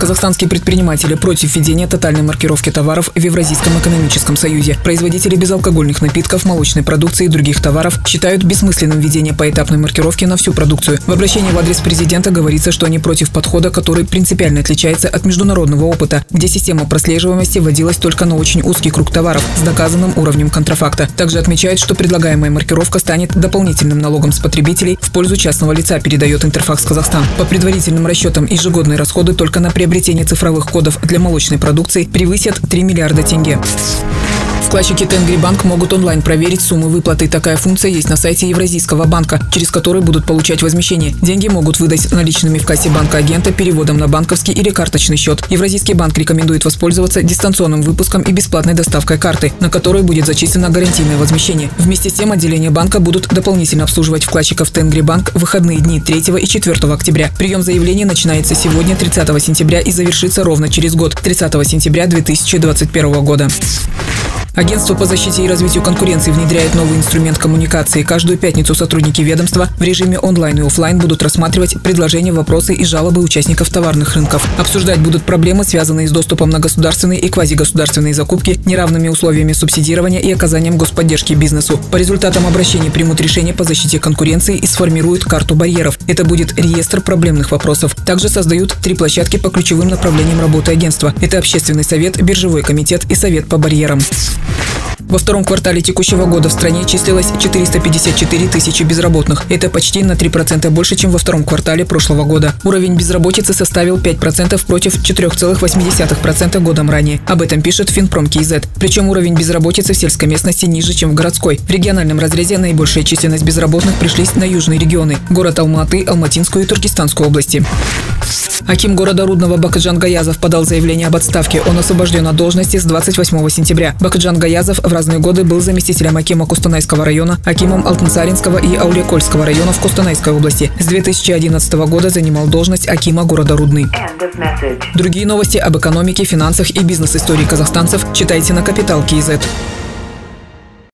Казахстанские предприниматели против введения тотальной маркировки товаров в Евразийском экономическом союзе. Производители безалкогольных напитков, молочной продукции и других товаров считают бессмысленным введение поэтапной маркировки на всю продукцию. В обращении в адрес президента говорится, что они против подхода, который принципиально отличается от международного опыта, где система прослеживаемости вводилась только на очень узкий круг товаров с доказанным уровнем контрафакта. Также отмечают, что предлагаемая маркировка станет дополнительным налогом с потребителей в пользу частного лица, передает Интерфакс Казахстан. По предварительным расчетам, ежегодные расходы только на приобретение приобретение цифровых кодов для молочной продукции превысят 3 миллиарда тенге. Вкладчики Тенгрибанк могут онлайн проверить суммы выплаты. Такая функция есть на сайте Евразийского банка, через который будут получать возмещение. Деньги могут выдать наличными в кассе банка агента, переводом на банковский или карточный счет. Евразийский банк рекомендует воспользоваться дистанционным выпуском и бесплатной доставкой карты, на которой будет зачислено гарантийное возмещение. Вместе с тем отделения банка будут дополнительно обслуживать вкладчиков Тенгрибанк в выходные дни 3 и 4 октября. Прием заявлений начинается сегодня, 30 сентября, и завершится ровно через год, 30 сентября 2021 года. Агентство по защите и развитию конкуренции внедряет новый инструмент коммуникации. Каждую пятницу сотрудники ведомства в режиме онлайн и офлайн будут рассматривать предложения, вопросы и жалобы участников товарных рынков. Обсуждать будут проблемы, связанные с доступом на государственные и квазигосударственные закупки, неравными условиями субсидирования и оказанием господдержки бизнесу. По результатам обращений примут решение по защите конкуренции и сформируют карту барьеров. Это будет реестр проблемных вопросов. Также создают три площадки по ключевым направлениям работы агентства. Это общественный совет, биржевой комитет и совет по барьерам. Во втором квартале текущего года в стране числилось 454 тысячи безработных. Это почти на 3% больше, чем во втором квартале прошлого года. Уровень безработицы составил 5% против 4,8% годом ранее. Об этом пишет Finprom.kz. Причем уровень безработицы в сельской местности ниже, чем в городской. В региональном разрезе наибольшая численность безработных пришлись на южные регионы – город Алматы, Алматинскую и Туркестанскую области. Аким города Рудного Бахытжан Гаязов подал заявление об отставке. Он освобожден от должности с 28 сентября. Бахытжан Гаязов в разные годы был заместителем Акима Кустанайского района, Акимом Алтынсаринского и Аулиекольского районов Кустанайской области. С 2011 года занимал должность Акима города Рудный. Другие новости об экономике, финансах и бизнес-истории казахстанцев читайте на Капитал Киезет.